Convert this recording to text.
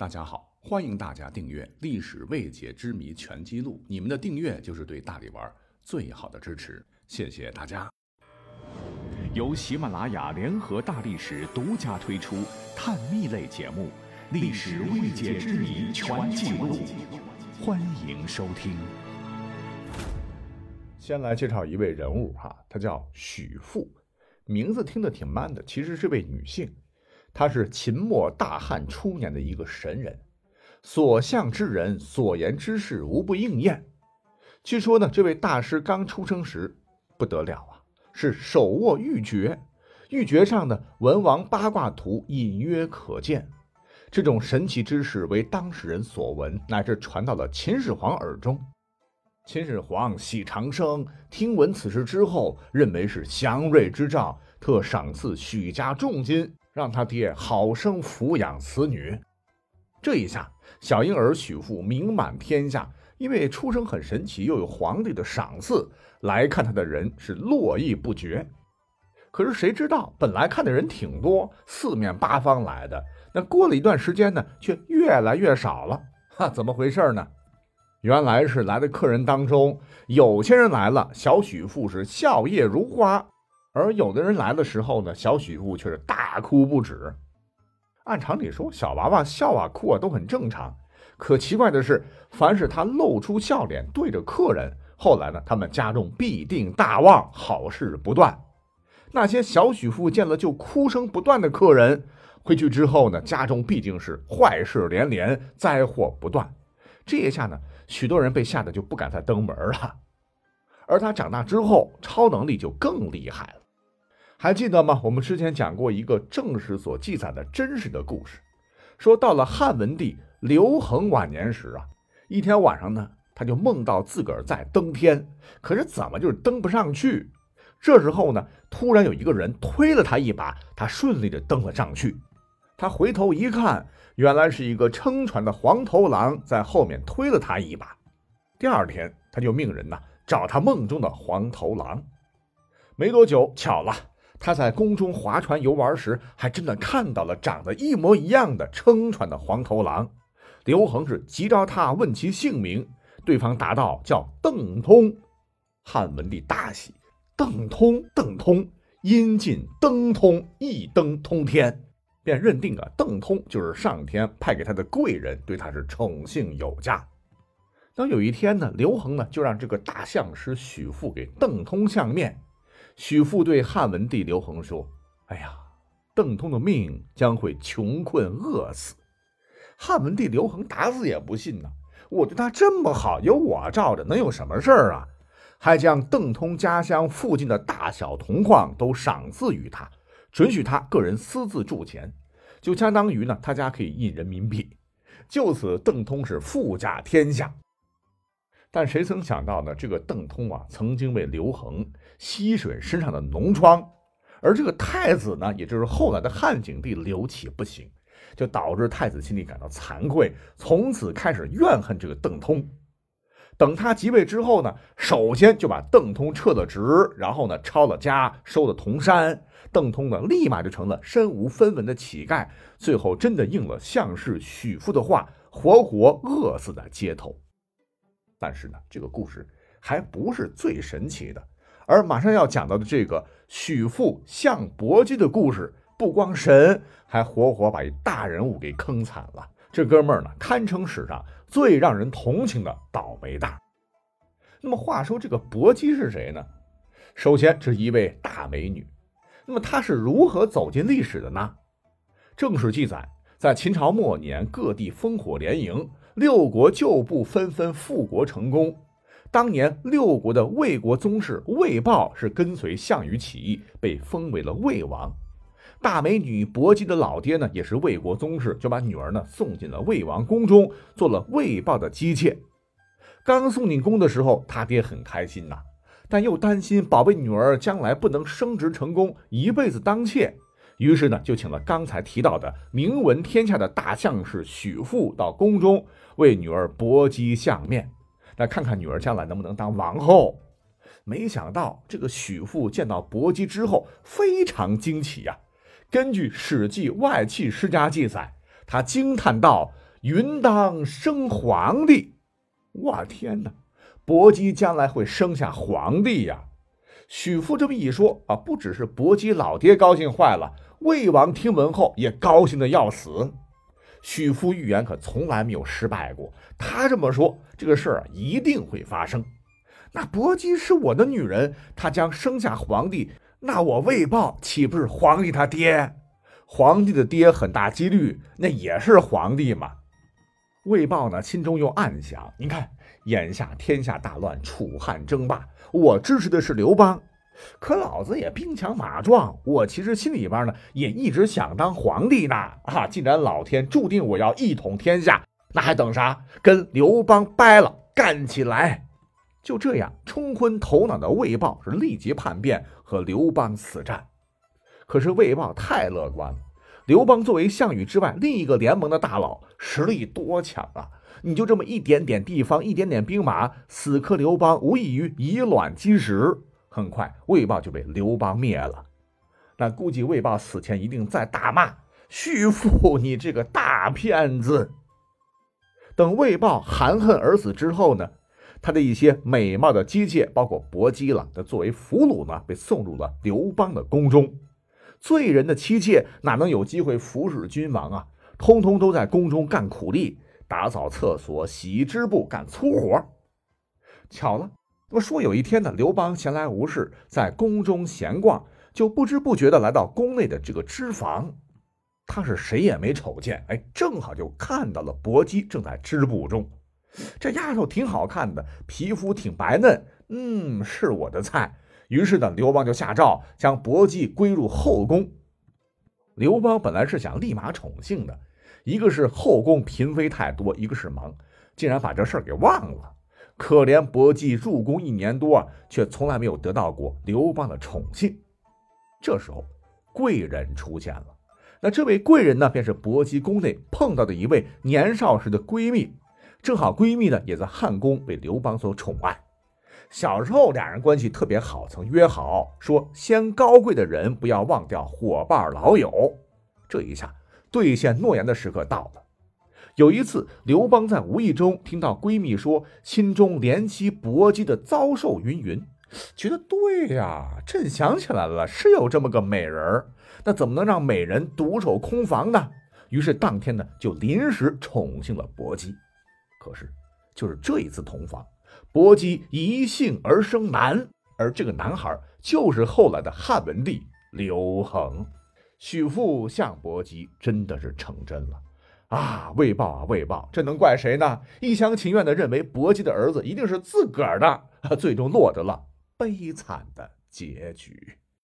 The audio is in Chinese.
大家好，欢迎大家订阅《历史未解之谜全记录》。你们的订阅就是对大力丸最好的支持，谢谢大家。由喜马拉雅联合大历史独家推出探秘类节目《历史未解之谜全记录》，欢迎收听。先来介绍一位人物哈，她叫许富，名字听得挺 man 的，其实是位女性。他是秦末大汉初年的一个神人，所向之人、所言之事无不应验。据说呢，这位大师刚出生时不得了啊，是手握玉珏，玉珏上的文王八卦图隐约可见。这种神奇之事为当事人所闻，乃至传到了秦始皇耳中。秦始皇喜长生，听闻此事之后，认为是祥瑞之兆，特赏赐许家重金。让他爹好生抚养此女，这一下小婴儿许父名满天下，因为出生很神奇，又有皇帝的赏赐，来看他的人是络绎不绝。可是谁知道，本来看的人挺多，四面八方来的，那过了一段时间呢，却越来越少了。哈，怎么回事呢？原来是来的客人当中，有些人来了，小许父是笑靥如花。而有的人来的时候呢，小许父却是大哭不止。按常理说，小娃娃笑啊哭啊都很正常。可奇怪的是，凡是他露出笑脸对着客人，后来呢，他们家中必定大旺，好事不断。那些小许父见了就哭声不断的客人，回去之后呢，家中毕竟是坏事连连，灾祸不断。这一下呢，许多人被吓得就不敢再登门了。而他长大之后，超能力就更厉害了。还记得吗？我们之前讲过一个正史所记载的真实的故事，说到了汉文帝刘恒晚年时啊，一天晚上呢，他就梦到自个儿在登天，可是怎么就是登不上去？这时候呢，突然有一个人推了他一把，他顺利的登了上去。他回头一看，原来是一个撑船的黄头狼在后面推了他一把。第二天，他就命人呐找他梦中的黄头狼。没多久，巧了。他在宫中划船游玩时，还真的看到了长得一模一样的撑船的黄头狼。刘恒是急着他问其姓名，对方答道：“叫邓通。”汉文帝大喜，邓通，邓通，因尽登通，一登通天，便认定啊，邓通就是上天派给他的贵人，对他是宠幸有加。当有一天呢，刘恒呢就让这个大相师许父给邓通相面。许父对汉文帝刘恒说：“哎呀，邓通的命将会穷困饿死。”汉文帝刘恒打死也不信呢。我对他这么好，有我罩着，能有什么事儿啊？还将邓通家乡附近的大小铜矿都赏赐于他，准许他个人私自铸钱，就相当于呢，他家可以印人民币。就此，邓通是富甲天下。但谁曾想到呢？这个邓通啊，曾经为刘恒吸水身上的脓疮，而这个太子呢，也就是后来的汉景帝刘启不行，就导致太子心里感到惭愧，从此开始怨恨这个邓通。等他即位之后呢，首先就把邓通撤了职，然后呢抄了家，收了铜山。邓通呢，立马就成了身无分文的乞丐，最后真的应了相氏许父的话，活活饿死在街头。但是呢，这个故事还不是最神奇的，而马上要讲到的这个许父相伯姬的故事，不光神，还活活把一大人物给坑惨了。这哥们儿呢，堪称史上最让人同情的倒霉蛋。那么话说，这个伯姬是谁呢？首先，这是一位大美女。那么她是如何走进历史的呢？正史记载，在秦朝末年，各地烽火连营。六国旧部纷纷复国成功。当年六国的魏国宗室魏豹是跟随项羽起义，被封为了魏王。大美女薄姬的老爹呢，也是魏国宗室，就把女儿呢送进了魏王宫中，做了魏豹的姬妾。刚送进宫的时候，他爹很开心呐，但又担心宝贝女儿将来不能升职成功，一辈子当妾。于是呢，就请了刚才提到的名闻天下的大相士许父到宫中为女儿伯姬相面，那看看女儿将来能不能当王后。没想到这个许父见到伯姬之后非常惊奇呀。根据《史记外戚世家》记载，他惊叹道：“云当生皇帝。我天哪，伯姬将来会生下皇帝呀！许父这么一说啊，不只是伯姬老爹高兴坏了，魏王听闻后也高兴的要死。许父预言可从来没有失败过，他这么说，这个事儿一定会发生。那伯姬是我的女人，她将生下皇帝，那我魏豹岂不是皇帝他爹？皇帝的爹很大几率那也是皇帝嘛。魏豹呢，心中又暗想：你看，眼下天下大乱，楚汉争霸。我支持的是刘邦，可老子也兵强马壮，我其实心里边呢也一直想当皇帝呢。啊，既然老天注定我要一统天下，那还等啥？跟刘邦掰了，干起来！就这样，冲昏头脑的魏豹是立即叛变，和刘邦死战。可是魏豹太乐观了，刘邦作为项羽之外另一个联盟的大佬，实力多强啊！你就这么一点点地方，一点点兵马，死磕刘邦，无异于以卵击石。很快，魏豹就被刘邦灭了。那估计魏豹死前一定在大骂徐父：“你这个大骗子！”等魏豹含恨而死之后呢，他的一些美貌的姬妾，包括薄姬了，的作为俘虏呢，被送入了刘邦的宫中。罪人的妻妾哪能有机会服侍君王啊？通通都在宫中干苦力。打扫厕所、洗织布、干粗活。巧了，那么说有一天呢，刘邦闲来无事，在宫中闲逛，就不知不觉的来到宫内的这个织房。他是谁也没瞅见，哎，正好就看到了薄姬正在织布中。这丫头挺好看的，皮肤挺白嫩，嗯，是我的菜。于是呢，刘邦就下诏将薄姬归入后宫。刘邦本来是想立马宠幸的。一个是后宫嫔妃太多，一个是忙，竟然把这事儿给忘了。可怜薄姬入宫一年多，却从来没有得到过刘邦的宠幸。这时候，贵人出现了。那这位贵人呢，便是薄姬宫内碰到的一位年少时的闺蜜。正好闺蜜呢，也在汉宫被刘邦所宠爱。小时候俩人关系特别好，曾约好说，先高贵的人不要忘掉伙伴老友。这一下。兑现诺言的时刻到了。有一次，刘邦在无意中听到闺蜜说，心中怜惜薄姬的遭受云云，觉得对呀，朕想起来了，是有这么个美人儿，那怎么能让美人独守空房呢？于是当天呢，就临时宠幸了薄姬。可是，就是这一次同房，薄姬一姓而生男，而这个男孩就是后来的汉文帝刘恒。许父向薄姬真的是成真了啊！未报啊，未报，这能怪谁呢？一厢情愿的认为薄姬的儿子一定是自个儿的，最终落得了悲惨的结局。